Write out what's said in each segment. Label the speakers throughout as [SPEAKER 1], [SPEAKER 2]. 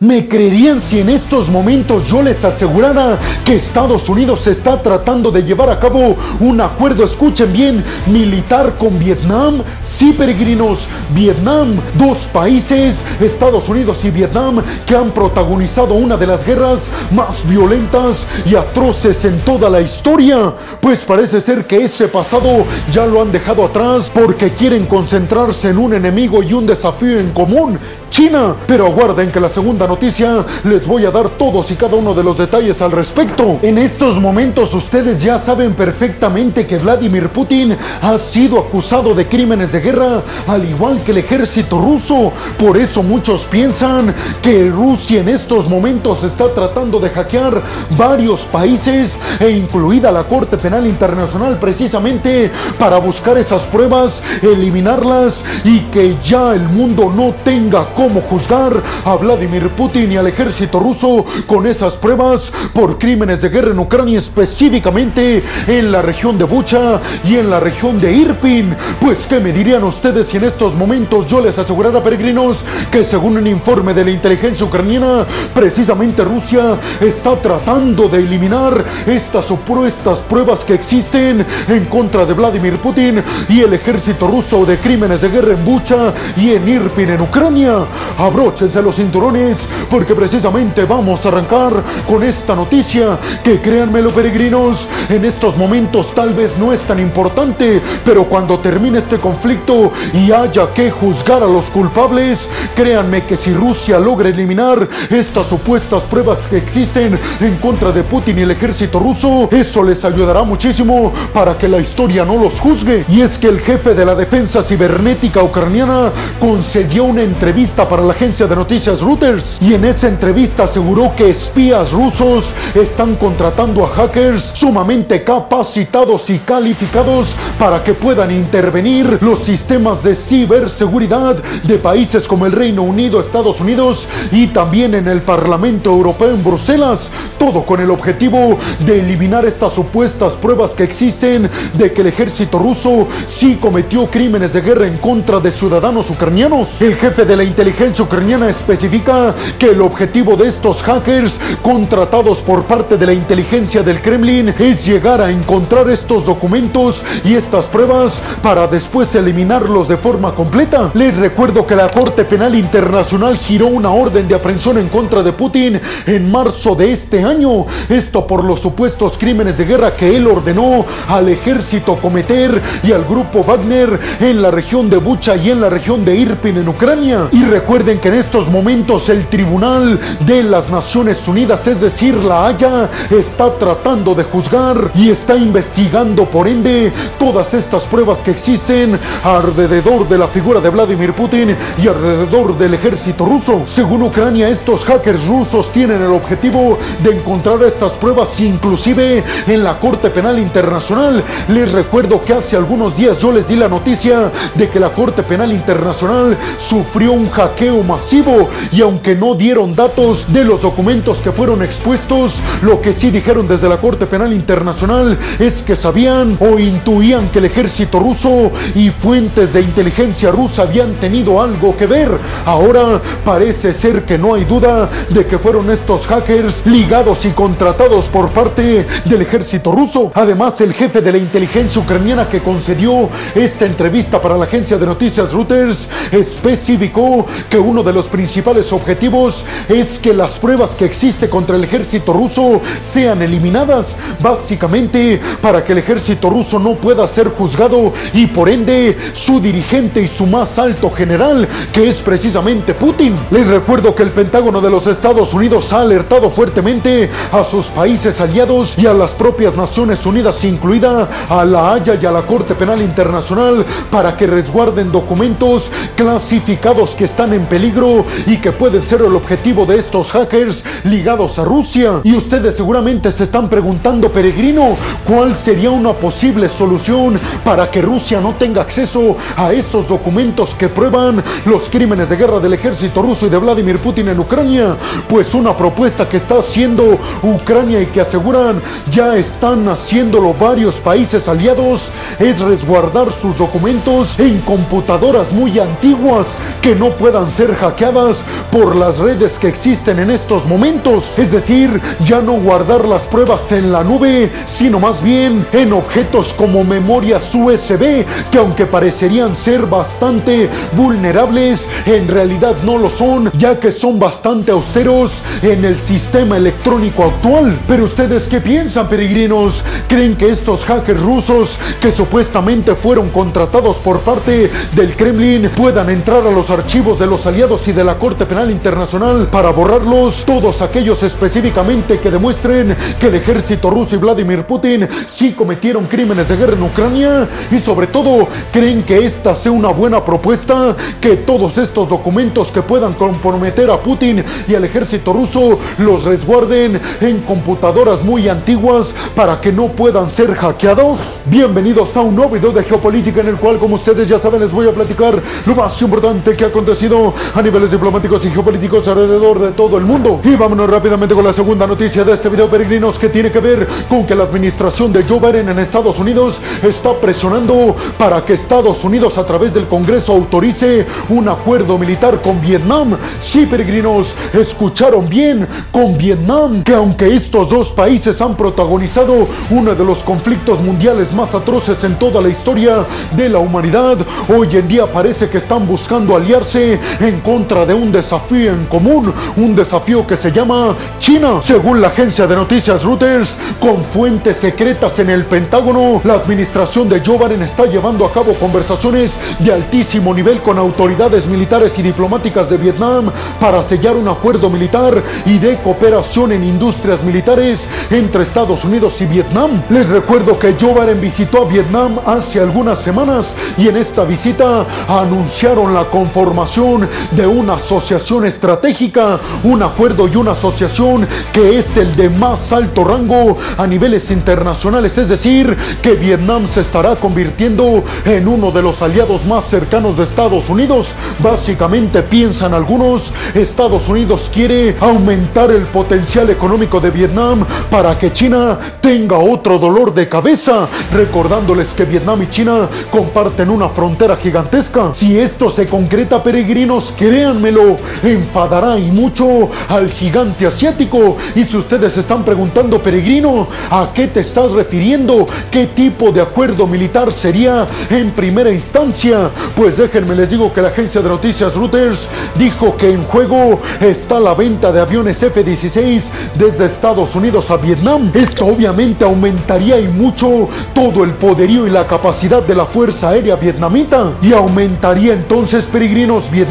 [SPEAKER 1] ¿Me creerían si en estos momentos yo les asegurara que Estados Unidos está tratando de llevar a cabo un acuerdo, escuchen bien, militar con Vietnam? Sí, peregrinos, Vietnam, dos países, Estados Unidos y Vietnam, que han protagonizado una de las guerras más violentas y atroces en toda la historia. Pues parece ser que ese pasado ya lo han dejado atrás porque quieren concentrarse en un enemigo y un desafío en común, China. Pero aguarden que la segunda noticia les voy a dar todos y cada uno de los detalles al respecto. En estos momentos ustedes ya saben perfectamente que Vladimir Putin ha sido acusado de crímenes de guerra, al igual que el ejército ruso. Por eso muchos piensan que Rusia en estos momentos está tratando de hackear varios países e incluida la Corte Penal Internacional precisamente para buscar esas pruebas, eliminarlas y que ya el mundo no tenga cómo juzgar a Vladimir Putin y al ejército ruso con esas pruebas por crímenes de guerra en Ucrania, específicamente en la región de Bucha y en la región de Irpin. Pues, ¿qué me dirían ustedes si en estos momentos yo les asegurara, peregrinos, que según un informe de la inteligencia ucraniana, precisamente Rusia está tratando de eliminar estas supuestas pruebas que existen en contra de Vladimir Putin y el ejército ruso de crímenes de guerra en Bucha y en Irpin, en Ucrania? Abróchense los cinturones porque precisamente vamos a arrancar con esta noticia que créanmelo peregrinos, en estos momentos tal vez no es tan importante, pero cuando termine este conflicto y haya que juzgar a los culpables, créanme que si Rusia logra eliminar estas supuestas pruebas que existen en contra de Putin y el ejército ruso, eso les ayudará muchísimo para que la historia no los juzgue. Y es que el jefe de la defensa cibernética ucraniana concedió una entrevista para la agencia de noticias Reuters y en esa entrevista aseguró que espías rusos están contratando a hackers sumamente capacitados y calificados para que puedan intervenir los sistemas de ciberseguridad de países como el Reino Unido, Estados Unidos y también en el Parlamento Europeo en Bruselas, todo con el objetivo de eliminar estas supuestas pruebas que existen de que el ejército ruso sí cometió crímenes de guerra en contra de ciudadanos ucranianos. El jefe de la inteligencia ucraniana especifica que el objetivo de estos hackers contratados por parte de la inteligencia del Kremlin es llegar a encontrar estos documentos y estas pruebas para después eliminarlos de forma completa. Les recuerdo que la Corte Penal Internacional giró una orden de aprehensión en contra de Putin en marzo de este año. Esto por los supuestos crímenes de guerra que él ordenó al ejército cometer y al grupo Wagner en la región de Bucha y en la región de Irpin en Ucrania. Recuerden que en estos momentos el Tribunal de las Naciones Unidas, es decir, la Haya, está tratando de juzgar y está investigando por ende todas estas pruebas que existen alrededor de la figura de Vladimir Putin y alrededor del ejército ruso. Según Ucrania, estos hackers rusos tienen el objetivo de encontrar estas pruebas inclusive en la Corte Penal Internacional. Les recuerdo que hace algunos días yo les di la noticia de que la Corte Penal Internacional sufrió un hackeo masivo y aunque no dieron datos de los documentos que fueron expuestos, lo que sí dijeron desde la Corte Penal Internacional es que sabían o intuían que el ejército ruso y fuentes de inteligencia rusa habían tenido algo que ver. Ahora parece ser que no hay duda de que fueron estos hackers ligados y contratados por parte del ejército ruso. Además, el jefe de la inteligencia ucraniana que concedió esta entrevista para la agencia de noticias Reuters especificó que uno de los principales objetivos es que las pruebas que existe contra el ejército ruso sean eliminadas, básicamente para que el ejército ruso no pueda ser juzgado y por ende su dirigente y su más alto general, que es precisamente Putin. Les recuerdo que el Pentágono de los Estados Unidos ha alertado fuertemente a sus países aliados y a las propias Naciones Unidas, incluida a la Haya y a la Corte Penal Internacional, para que resguarden documentos clasificados que están en peligro y que pueden ser el objetivo de estos hackers ligados a Rusia. Y ustedes seguramente se están preguntando, peregrino, ¿cuál sería una posible solución para que Rusia no tenga acceso a esos documentos que prueban los crímenes de guerra del ejército ruso y de Vladimir Putin en Ucrania? Pues una propuesta que está haciendo Ucrania y que aseguran ya están haciéndolo varios países aliados es resguardar sus documentos en computadoras muy antiguas que no pueden puedan ser hackeadas por las redes que existen en estos momentos. Es decir, ya no guardar las pruebas en la nube, sino más bien en objetos como memorias USB, que aunque parecerían ser bastante vulnerables, en realidad no lo son, ya que son bastante austeros en el sistema electrónico actual. Pero ustedes qué piensan, peregrinos? ¿Creen que estos hackers rusos que supuestamente fueron contratados por parte del Kremlin puedan entrar a los archivos de los aliados y de la Corte Penal Internacional para borrarlos? Todos aquellos específicamente que demuestren que el ejército ruso y Vladimir Putin sí cometieron crímenes de guerra en Ucrania y sobre todo creen que esta sea una buena propuesta, que todos estos documentos que puedan comprometer a Putin y al ejército ruso los resguarden en computadoras muy antiguas para que no puedan ser hackeados. Bienvenidos a un nuevo video de geopolítica en el cual como ustedes ya saben les voy a platicar lo más importante que ha acontecido a niveles diplomáticos y geopolíticos alrededor de todo el mundo. Y vámonos rápidamente con la segunda noticia de este video peregrinos que tiene que ver con que la administración de Joe Biden en Estados Unidos está presionando para que Estados Unidos a través del Congreso autorice un acuerdo militar con Vietnam. Sí, peregrinos, escucharon bien, con Vietnam, que aunque estos dos países han protagonizado uno de los conflictos mundiales más atroces en toda la historia de la humanidad, hoy en día parece que están buscando aliarse en contra de un desafío en común, un desafío que se llama China. Según la agencia de noticias Reuters, con fuentes secretas en el Pentágono, la administración de Joe Biden está llevando a cabo conversaciones de altísimo nivel con autoridades militares y diplomáticas de Vietnam para sellar un acuerdo militar y de cooperación en industrias militares entre Estados Unidos y Vietnam. Les recuerdo que Joe Biden visitó a Vietnam hace algunas semanas y en esta visita anunciaron la conformación de una asociación estratégica, un acuerdo y una asociación que es el de más alto rango a niveles internacionales, es decir, que Vietnam se estará convirtiendo en uno de los aliados más cercanos de Estados Unidos. Básicamente piensan algunos, Estados Unidos quiere aumentar el potencial económico de Vietnam para que China tenga otro dolor de cabeza, recordándoles que Vietnam y China comparten una frontera gigantesca. Si esto se concreta, peregrinos, créanmelo, enfadará y mucho al gigante asiático. Y si ustedes están preguntando, peregrino, ¿a qué te estás refiriendo? ¿Qué tipo de acuerdo militar sería en primera instancia? Pues déjenme les digo que la agencia de noticias Reuters dijo que en juego está la venta de aviones F-16 desde Estados Unidos a Vietnam. Esto obviamente aumentaría y mucho todo el poderío y la capacidad de la Fuerza Aérea Vietnamita y aumentaría entonces peregrinos Vietnam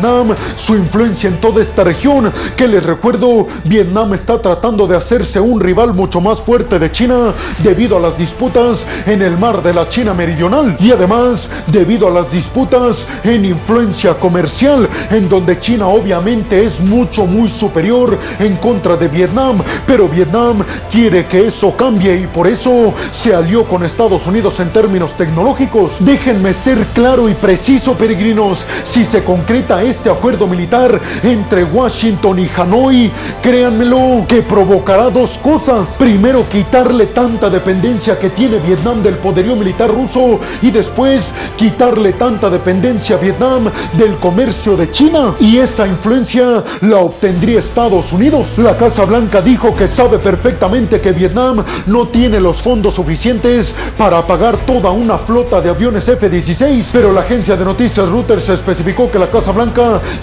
[SPEAKER 1] su influencia en toda esta región que les recuerdo Vietnam está tratando de hacerse un rival mucho más fuerte de China debido a las disputas en el mar de la China meridional. Y además debido a las disputas en influencia comercial en donde China obviamente es mucho muy superior en contra de Vietnam pero Vietnam quiere que eso cambie y por eso se alió con Estados Unidos en términos tecnológicos. Déjenme ser claro y preciso peregrinos si se concreta este acuerdo militar entre Washington y Hanoi créanmelo que provocará dos cosas primero quitarle tanta dependencia que tiene Vietnam del poderío militar ruso y después quitarle tanta dependencia a Vietnam del comercio de China y esa influencia la obtendría Estados Unidos. La Casa Blanca dijo que sabe perfectamente que Vietnam no tiene los fondos suficientes para pagar toda una flota de aviones F-16, pero la agencia de noticias Reuters especificó que la Casa Blanca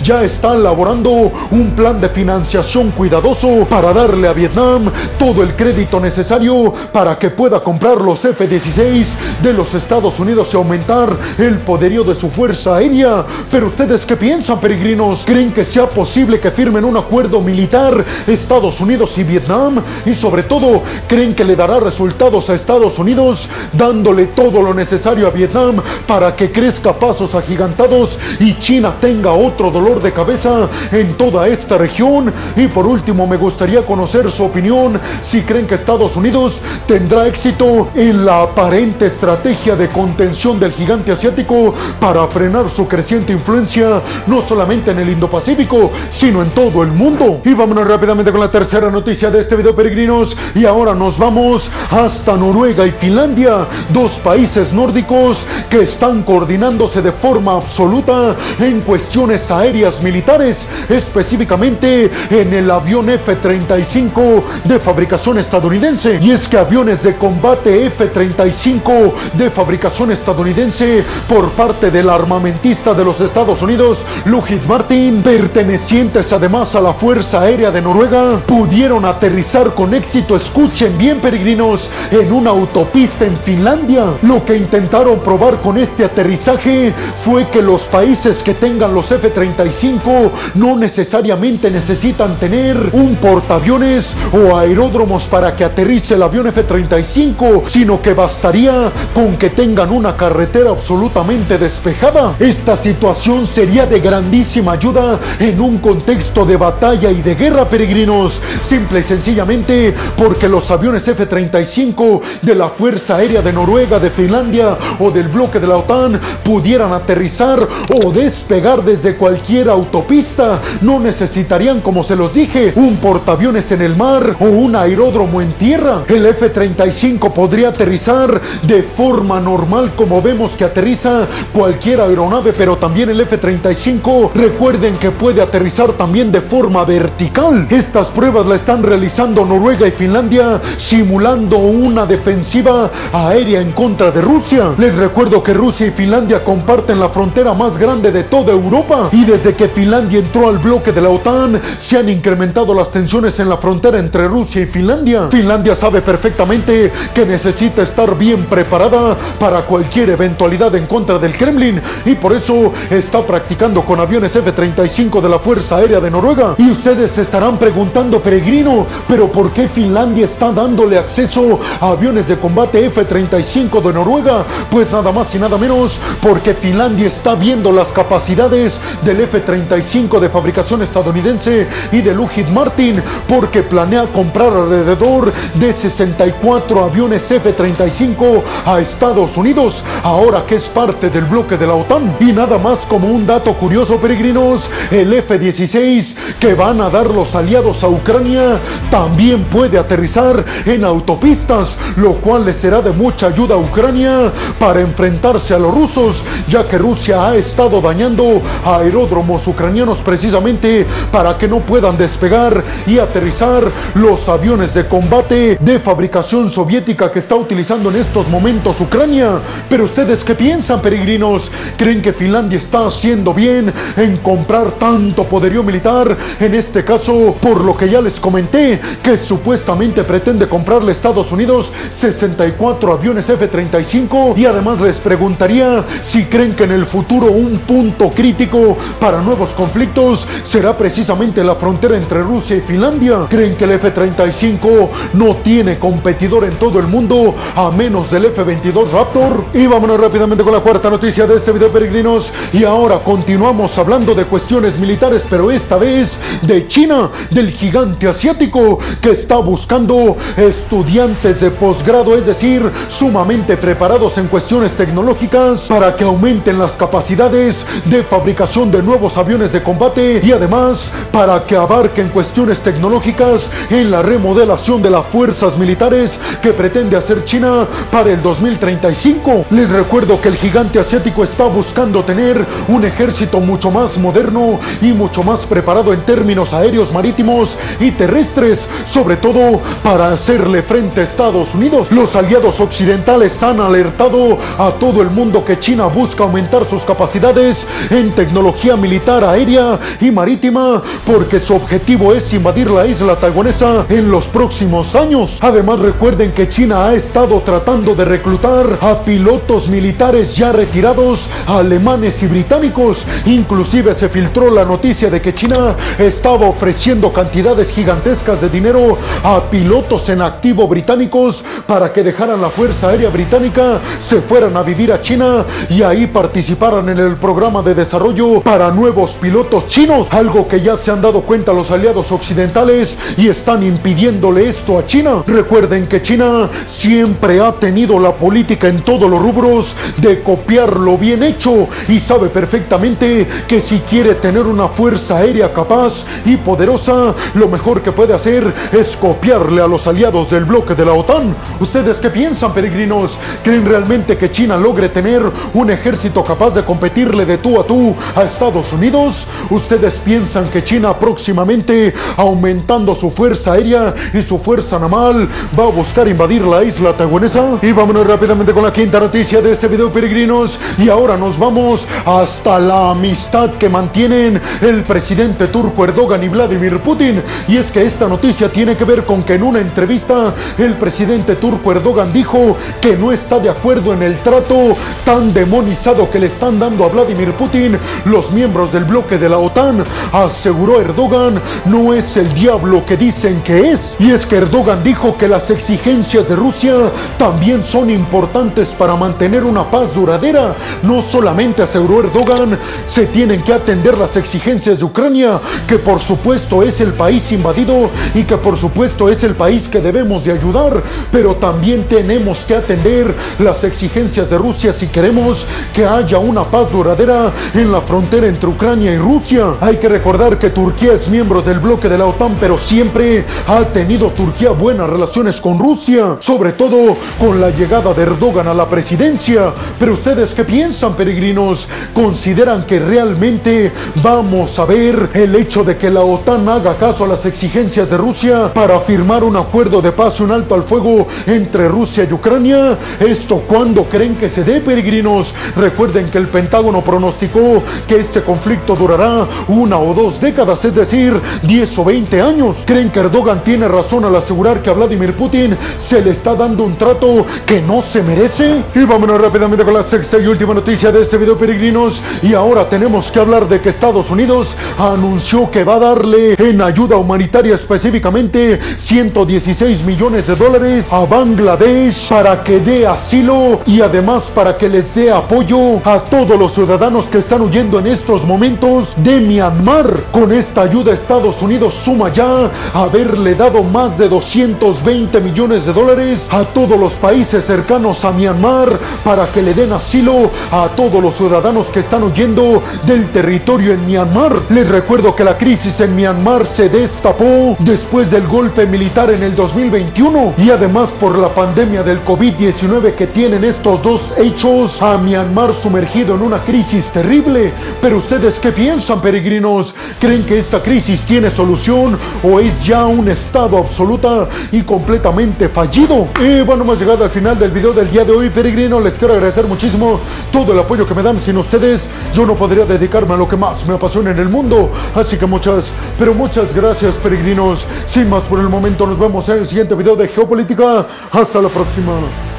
[SPEAKER 1] ya está elaborando un plan de financiación cuidadoso para darle a Vietnam todo el crédito necesario para que pueda comprar los F-16 de los Estados Unidos y aumentar el poderío de su fuerza aérea. Pero ustedes qué piensan, peregrinos? ¿Creen que sea posible que firmen un acuerdo militar Estados Unidos y Vietnam? Y sobre todo, ¿creen que le dará resultados a Estados Unidos dándole todo lo necesario a Vietnam para que crezca pasos agigantados y China tenga otro dolor de cabeza en toda esta región? Y por último, me gustaría conocer su opinión si creen que Estados Unidos tendrá éxito en la aparente estrategia de contención del gigante asiático para frenar su creciente influencia no solamente en el Indo-Pacífico, sino en todo el mundo. Y vámonos rápidamente con la tercera noticia de este video, peregrinos. Y ahora nos vamos hasta Noruega y Finlandia, dos países nórdicos que están coordinándose de forma absoluta en cuestión aéreas militares, específicamente en el avión F-35 de fabricación estadounidense. Y es que aviones de combate F-35 de fabricación estadounidense por parte del armamentista de los Estados Unidos, Lockheed Martin, pertenecientes además a la Fuerza Aérea de Noruega, pudieron aterrizar con éxito, escuchen bien peregrinos, en una autopista en Finlandia. Lo que intentaron probar con este aterrizaje fue que los países que tengan los F-35 no necesariamente necesitan tener un portaaviones o aeródromos para que aterrice el avión F-35, sino que bastaría con que tengan una carretera absolutamente despejada. Esta situación sería de grandísima ayuda en un contexto de batalla y de guerra, peregrinos, simple y sencillamente porque los aviones F-35 de la Fuerza Aérea de Noruega, de Finlandia o del bloque de la OTAN pudieran aterrizar o despegar desde cualquier autopista. No necesitarían, como se los dije, un portaaviones en el mar o un aeródromo en tierra. El F-35 podría aterrizar de forma normal como vemos que aterriza cualquier aeronave, pero también el F-35, recuerden que puede aterrizar también de forma vertical. Estas pruebas la están realizando Noruega y Finlandia simulando una defensiva aérea en contra de Rusia. Les recuerdo que Rusia y Finlandia comparten la frontera más grande de toda Europa y desde que Finlandia entró al bloque de la OTAN se han incrementado las tensiones en la frontera entre Rusia y Finlandia. Finlandia sabe perfectamente que necesita estar bien preparada para cualquier eventualidad en contra del Kremlin y por eso está practicando con aviones F-35 de la Fuerza Aérea de Noruega. Y ustedes se estarán preguntando, peregrino, pero ¿por qué Finlandia está dándole acceso a aviones de combate F-35 de Noruega? Pues nada más y nada menos porque Finlandia está viendo las capacidades del F-35 de fabricación estadounidense y de Lockheed Martin porque planea comprar alrededor de 64 aviones F-35 a Estados Unidos ahora que es parte del bloque de la OTAN. Y nada más como un dato curioso, peregrinos, el F-16 que van a dar los aliados a Ucrania también puede aterrizar en autopistas, lo cual le será de mucha ayuda a Ucrania para enfrentarse a los rusos, ya que Rusia ha estado dañando aeródromos ucranianos precisamente para que no puedan despegar y aterrizar los aviones de combate de fabricación soviética que está utilizando en estos momentos Ucrania. Pero ustedes qué piensan, peregrinos? ¿Creen que Finlandia está haciendo bien en comprar tanto poderío militar? En este caso, por lo que ya les comenté, que supuestamente pretende comprarle a Estados Unidos 64 aviones F-35 y además les preguntaría si creen que en el futuro un punto crítico para nuevos conflictos será precisamente la frontera entre Rusia y Finlandia. ¿Creen que el F-35 no tiene competidor en todo el mundo a menos del F-22 Raptor? Y vámonos rápidamente con la cuarta noticia de este video peregrinos y ahora continuamos hablando de cuestiones militares pero esta vez de China, del gigante asiático que está buscando estudiantes de posgrado, es decir, sumamente preparados en cuestiones tecnológicas para que aumenten las capacidades de fabricación de nuevos aviones de combate y además para que abarquen cuestiones tecnológicas en la remodelación de las fuerzas militares que pretende hacer China para el 2035. Les recuerdo que el gigante asiático está buscando tener un ejército mucho más moderno y mucho más preparado en términos aéreos, marítimos y terrestres, sobre todo para hacerle frente a Estados Unidos. Los aliados occidentales han alertado a todo el mundo que China busca aumentar sus capacidades en tecnología militar aérea y marítima porque su objetivo es invadir la isla taiwanesa en los próximos años. Además recuerden que China ha estado tratando de reclutar a pilotos militares ya retirados alemanes y británicos. Inclusive se filtró la noticia de que China estaba ofreciendo cantidades gigantescas de dinero a pilotos en activo británicos para que dejaran la Fuerza Aérea Británica, se fueran a vivir a China y ahí participaran en el programa de desarrollo para nuevos pilotos chinos, algo que ya se han dado cuenta los aliados occidentales y están impidiéndole esto a China. Recuerden que China siempre ha tenido la política en todos los rubros de copiar lo bien hecho y sabe perfectamente que si quiere tener una fuerza aérea capaz y poderosa, lo mejor que puede hacer es copiarle a los aliados del bloque de la OTAN. ¿Ustedes qué piensan, peregrinos? ¿Creen realmente que China logre tener un ejército capaz de competirle de tú a tú a Estados Unidos? ¿Ustedes piensan que China próximamente, aumentando su fuerza aérea y su fuerza naval, va a buscar invadir la isla taiwanesa? Y vámonos rápidamente con la quinta noticia de este video, peregrinos. Y ahora nos vamos hasta la amistad que mantienen el presidente turco Erdogan y Vladimir Putin. Y es que esta noticia tiene que ver con que en una entrevista el presidente turco Erdogan dijo que no está de acuerdo en el trato tan demonizado que le están dando a Vladimir Putin los miembros del bloque de la OTAN. Aseguró Erdogan, no es el diablo que dicen que es. Y es que Erdogan dijo que las exigencias de Rusia también son importantes para mantener una paz duradera. No solamente aseguró Erdogan, se tienen que atender las exigencias de Ucrania, que por supuesto es el país invadido y que por supuesto es el país que debemos de ayudar, pero también tenemos que atender las exigencias de Rusia si queremos que haya una paz duradera en la frontera entre Ucrania y Rusia. Hay que recordar que Turquía es miembro del bloque de la OTAN, pero siempre ha tenido Turquía buenas relaciones con Rusia, sobre todo con la llegada de Erdogan a la presidencia. Pero ustedes qué piensan, peregrinos? ¿Consideran que realmente vamos a ver el hecho de que la OTAN haga caso a las exigencias de Rusia para firmar un acuerdo de paz y un alto al fuego entre Rusia y Ucrania? ¿Esto cuándo creen que se dé, peregrinos? Recuerden que el Pentágono pronosticó que este conflicto durará una o dos décadas, es decir, 10 o 20 años. ¿Creen que Erdogan tiene razón al asegurar que a Vladimir Putin se le está dando un trato que no se merece? Y vámonos rápidamente con la sexta y última noticia de este video, peregrinos. Y ahora tenemos que hablar de que Estados Unidos anunció que va a darle en ayuda humanitaria específicamente 116 millones de dólares a Bangladesh para que dé asilo y además para que les dé apoyo a todos los ciudadanos que están huyendo en estos momentos de Myanmar. Con esta ayuda Estados Unidos suma ya haberle dado más de 220 millones de dólares a todos los países cercanos a Myanmar para que le den asilo a todos los ciudadanos que están huyendo del territorio en Myanmar. Les recuerdo que la crisis en Myanmar se destapó después del golpe militar en el 2021 y además por la pandemia del COVID-19 que tienen estos dos hechos a Myanmar sumergido en una crisis terrible. Pero ustedes qué piensan, peregrinos? ¿Creen que esta crisis tiene solución o es ya un estado absoluta y completamente fallido? Y bueno, hemos llegado al final del video del día de hoy, peregrino. Les quiero agradecer muchísimo todo el apoyo que me dan. Sin ustedes, yo no podría dedicarme a lo que más me apasiona en el mundo. Así que muchas, pero muchas gracias, peregrinos. Sin más por el momento, nos vemos en el siguiente video de Geopolítica. Hasta la próxima.